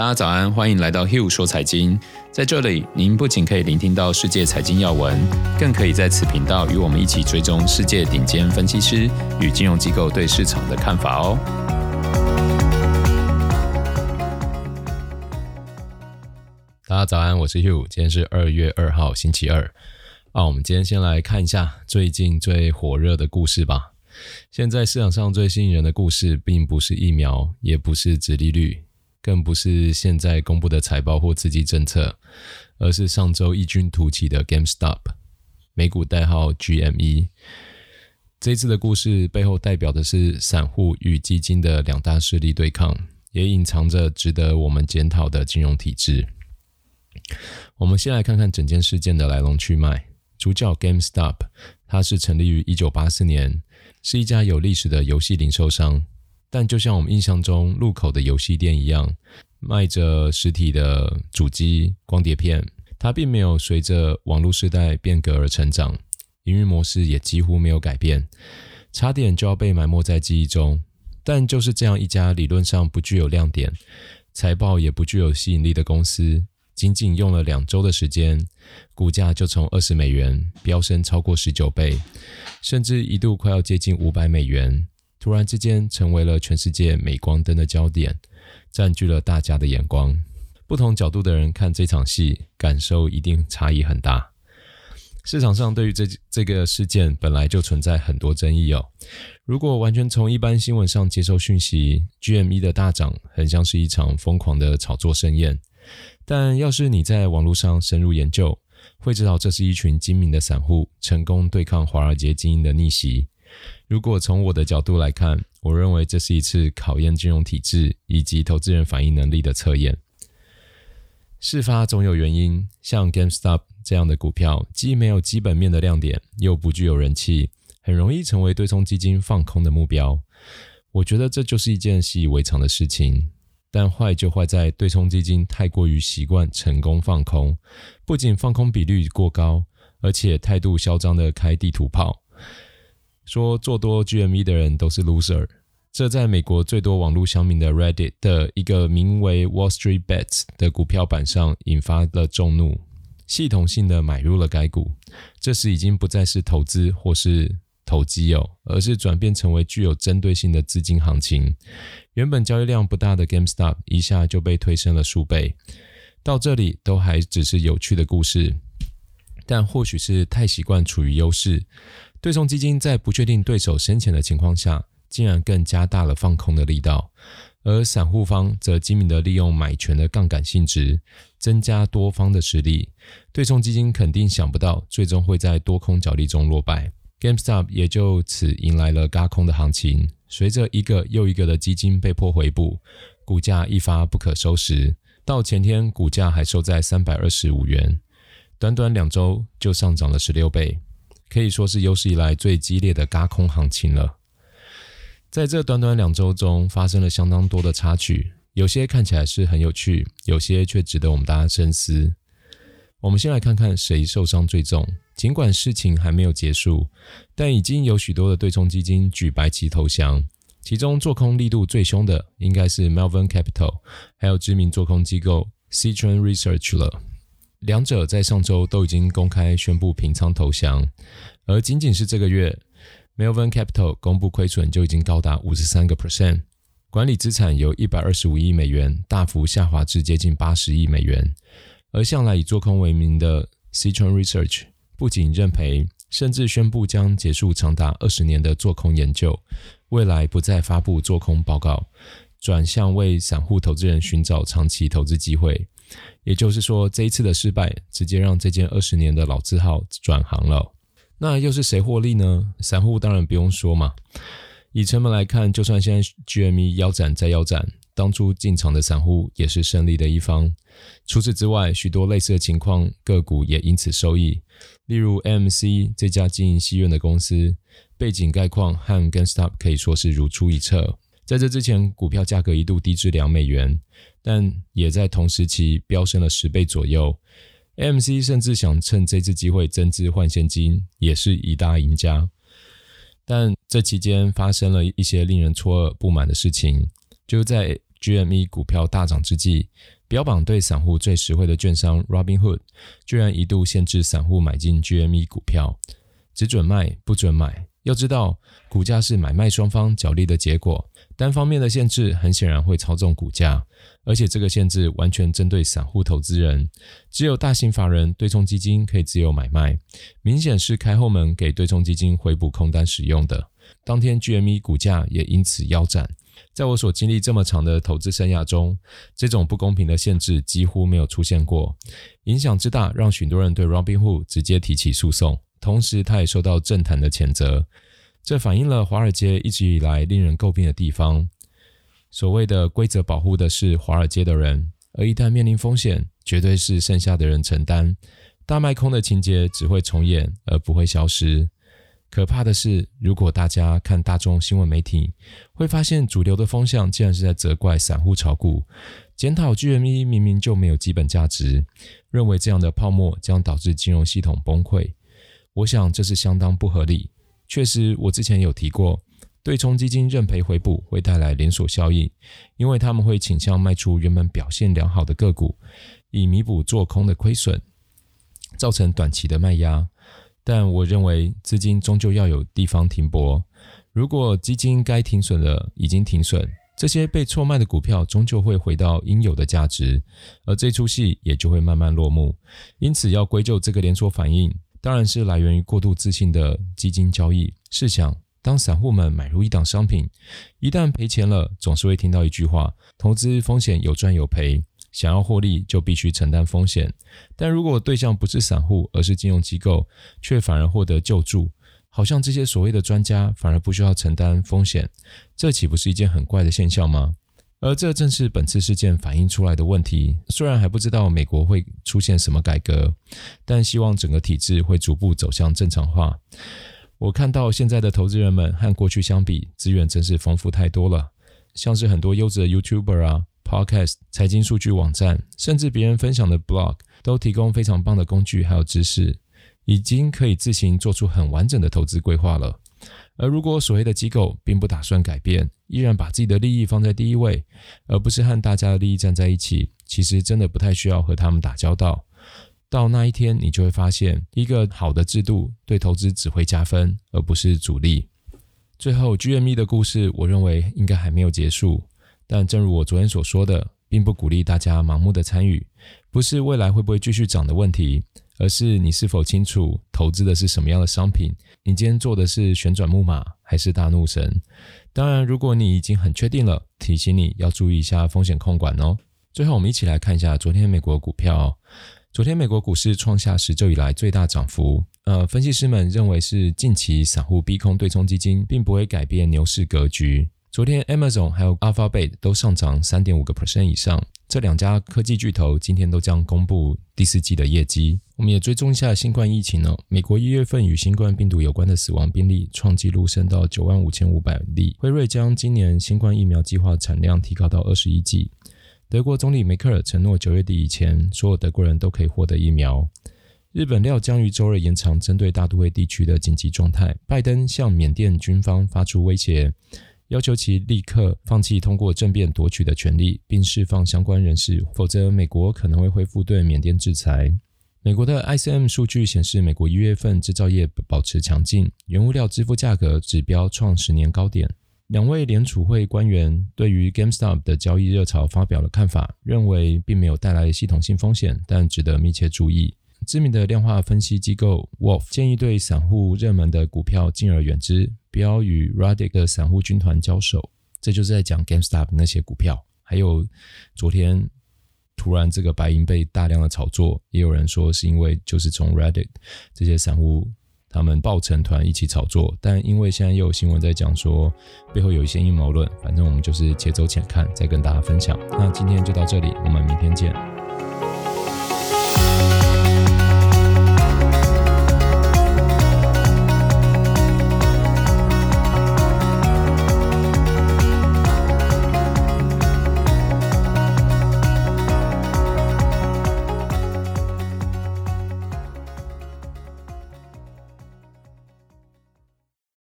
大家早安，欢迎来到 Hugh 说财经。在这里，您不仅可以聆听到世界财经要闻，更可以在此频道与我们一起追踪世界顶尖分析师与金融机构对市场的看法哦。大家早安，我是 Hugh，今天是二月二号，星期二。啊，我们今天先来看一下最近最火热的故事吧。现在市场上最吸引人的故事，并不是疫苗，也不是殖利率，更不是现在公布的财报或刺激政策，而是上周异军突起的 GameStop，美股代号 GME。这次的故事背后代表的是散户与基金的两大势力对抗，也隐藏着值得我们检讨的金融体制。我们先来看看整件事件的来龙去脉。主角 GameStop，它是成立于一九八四年。是一家有历史的游戏零售商，但就像我们印象中路口的游戏店一样，卖着实体的主机、光碟片。它并没有随着网络时代变革而成长，营运模式也几乎没有改变，差点就要被埋没在记忆中。但就是这样一家理论上不具有亮点、财报也不具有吸引力的公司。仅仅用了两周的时间，股价就从二十美元飙升超过十九倍，甚至一度快要接近五百美元。突然之间，成为了全世界镁光灯的焦点，占据了大家的眼光。不同角度的人看这场戏，感受一定差异很大。市场上对于这这个事件本来就存在很多争议哦。如果完全从一般新闻上接收讯息，GME 的大涨很像是一场疯狂的炒作盛宴。但要是你在网络上深入研究，会知道这是一群精明的散户成功对抗华尔街精英的逆袭。如果从我的角度来看，我认为这是一次考验金融体制以及投资人反应能力的测验。事发总有原因，像 GameStop 这样的股票，既没有基本面的亮点，又不具有人气，很容易成为对冲基金放空的目标。我觉得这就是一件习以为常的事情。但坏就坏在对冲基金太过于习惯成功放空，不仅放空比率过高，而且态度嚣张的开地图炮，说做多 GME 的人都是 loser。这在美国最多网络乡民的 Reddit 的一个名为 Wall Street Bets 的股票板上引发了众怒，系统性的买入了该股。这时已经不再是投资或是投机哦，而是转变成为具有针对性的资金行情。原本交易量不大的 GameStop 一下就被推升了数倍。到这里都还只是有趣的故事，但或许是太习惯处于优势，对冲基金在不确定对手深浅的情况下，竟然更加大了放空的力道，而散户方则精明地利用买权的杠杆性质，增加多方的实力。对冲基金肯定想不到，最终会在多空角力中落败。GameStop 也就此迎来了嘎空的行情，随着一个又一个的基金被迫回补，股价一发不可收拾。到前天，股价还收在三百二十五元，短短两周就上涨了十六倍，可以说是有史以来最激烈的轧空行情了。在这短短两周中，发生了相当多的插曲，有些看起来是很有趣，有些却值得我们大家深思。我们先来看看谁受伤最重。尽管事情还没有结束，但已经有许多的对冲基金举白旗投降。其中做空力度最凶的应该是 Melvin Capital，还有知名做空机构 Citron Research 了。两者在上周都已经公开宣布平仓投降，而仅仅是这个月，Melvin Capital 公布亏损就已经高达五十三个 percent，管理资产由一百二十五亿美元大幅下滑至接近八十亿美元。而向来以做空为名的 Citron Research。不仅认赔，甚至宣布将结束长达二十年的做空研究，未来不再发布做空报告，转向为散户投资人寻找长期投资机会。也就是说，这一次的失败，直接让这间二十年的老字号转行了。那又是谁获利呢？散户当然不用说嘛。以成本来看，就算现在 GME 腰斩再腰斩。当初进场的散户也是胜利的一方。除此之外，许多类似的情况，个股也因此受益。例如 MC 这家经营戏院的公司，背景概况和 GameStop 可以说是如出一辙。在这之前，股票价格一度低至两美元，但也在同时期飙升了十倍左右。AMC 甚至想趁这次机会增资换现金，也是一大赢家。但这期间发生了一些令人错愕不满的事情，就在 GME 股票大涨之际，标榜对散户最实惠的券商 Robinhood 居然一度限制散户买进 GME 股票，只准卖不准买。要知道，股价是买卖双方角力的结果，单方面的限制很显然会操纵股价，而且这个限制完全针对散户投资人，只有大型法人对冲基金可以自由买卖，明显是开后门给对冲基金回补空单使用的。当天 GME 股价也因此腰斩。在我所经历这么长的投资生涯中，这种不公平的限制几乎没有出现过，影响之大，让许多人对 Robinhood 直接提起诉讼。同时，他也受到政坛的谴责，这反映了华尔街一直以来令人诟病的地方。所谓的规则保护的是华尔街的人，而一旦面临风险，绝对是剩下的人承担。大卖空的情节只会重演，而不会消失。可怕的是，如果大家看大众新闻媒体，会发现主流的风向竟然是在责怪散户炒股，检讨 GME 明明就没有基本价值，认为这样的泡沫将导致金融系统崩溃。我想这是相当不合理。确实，我之前有提过，对冲基金认赔回补会带来连锁效应，因为他们会倾向卖出原本表现良好的个股，以弥补做空的亏损，造成短期的卖压。但我认为资金终究要有地方停泊。如果基金该停损的已经停损，这些被错卖的股票终究会回到应有的价值，而这出戏也就会慢慢落幕。因此，要归咎这个连锁反应。当然是来源于过度自信的基金交易。试想，当散户们买入一档商品，一旦赔钱了，总是会听到一句话：投资风险有赚有赔，想要获利就必须承担风险。但如果对象不是散户，而是金融机构，却反而获得救助，好像这些所谓的专家反而不需要承担风险，这岂不是一件很怪的现象吗？而这正是本次事件反映出来的问题。虽然还不知道美国会出现什么改革，但希望整个体制会逐步走向正常化。我看到现在的投资人们和过去相比，资源真是丰富太多了。像是很多优质的 YouTuber 啊、Podcast、财经数据网站，甚至别人分享的 Blog，都提供非常棒的工具还有知识，已经可以自行做出很完整的投资规划了。而如果所谓的机构并不打算改变，依然把自己的利益放在第一位，而不是和大家的利益站在一起，其实真的不太需要和他们打交道。到那一天，你就会发现，一个好的制度对投资只会加分，而不是阻力。最后，GME 的故事，我认为应该还没有结束。但正如我昨天所说的，并不鼓励大家盲目的参与，不是未来会不会继续涨的问题。而是你是否清楚投资的是什么样的商品？你今天做的是旋转木马还是大怒神？当然，如果你已经很确定了，提醒你要注意一下风险控管哦。最后，我们一起来看一下昨天美国股票。昨天美国股市创下十周以来最大涨幅。呃，分析师们认为是近期散户逼空对冲基金，并不会改变牛市格局。昨天，Amazon 还有 Alphabet 都上涨三点五个 percent 以上。这两家科技巨头今天都将公布第四季的业绩。我们也追踪一下新冠疫情哦。美国一月份与新冠病毒有关的死亡病例创纪录，升到九万五千五百例。辉瑞将今年新冠疫苗计划产量提高到二十一剂。德国总理梅克尔承诺九月底以前，所有德国人都可以获得疫苗。日本料将于周二延长针对大都会地区的紧急状态。拜登向缅甸军方发出威胁。要求其立刻放弃通过政变夺取的权利，并释放相关人士，否则美国可能会恢复对缅甸制裁。美国的 ISM 数据显示，美国一月份制造业保持强劲，原物料支付价格指标创十年高点。两位联储会官员对于 GameStop 的交易热潮发表了看法，认为并没有带来系统性风险，但值得密切注意。知名的量化分析机构 Wolf 建议对散户热门的股票敬而远之，不要与 Radic 的散户军团交手。这就是在讲 GameStop 那些股票。还有昨天突然这个白银被大量的炒作，也有人说是因为就是从 Reddit 这些散户他们抱成团一起炒作，但因为现在又有新闻在讲说背后有一些阴谋论，反正我们就是且走且看，再跟大家分享。那今天就到这里，我们明天见。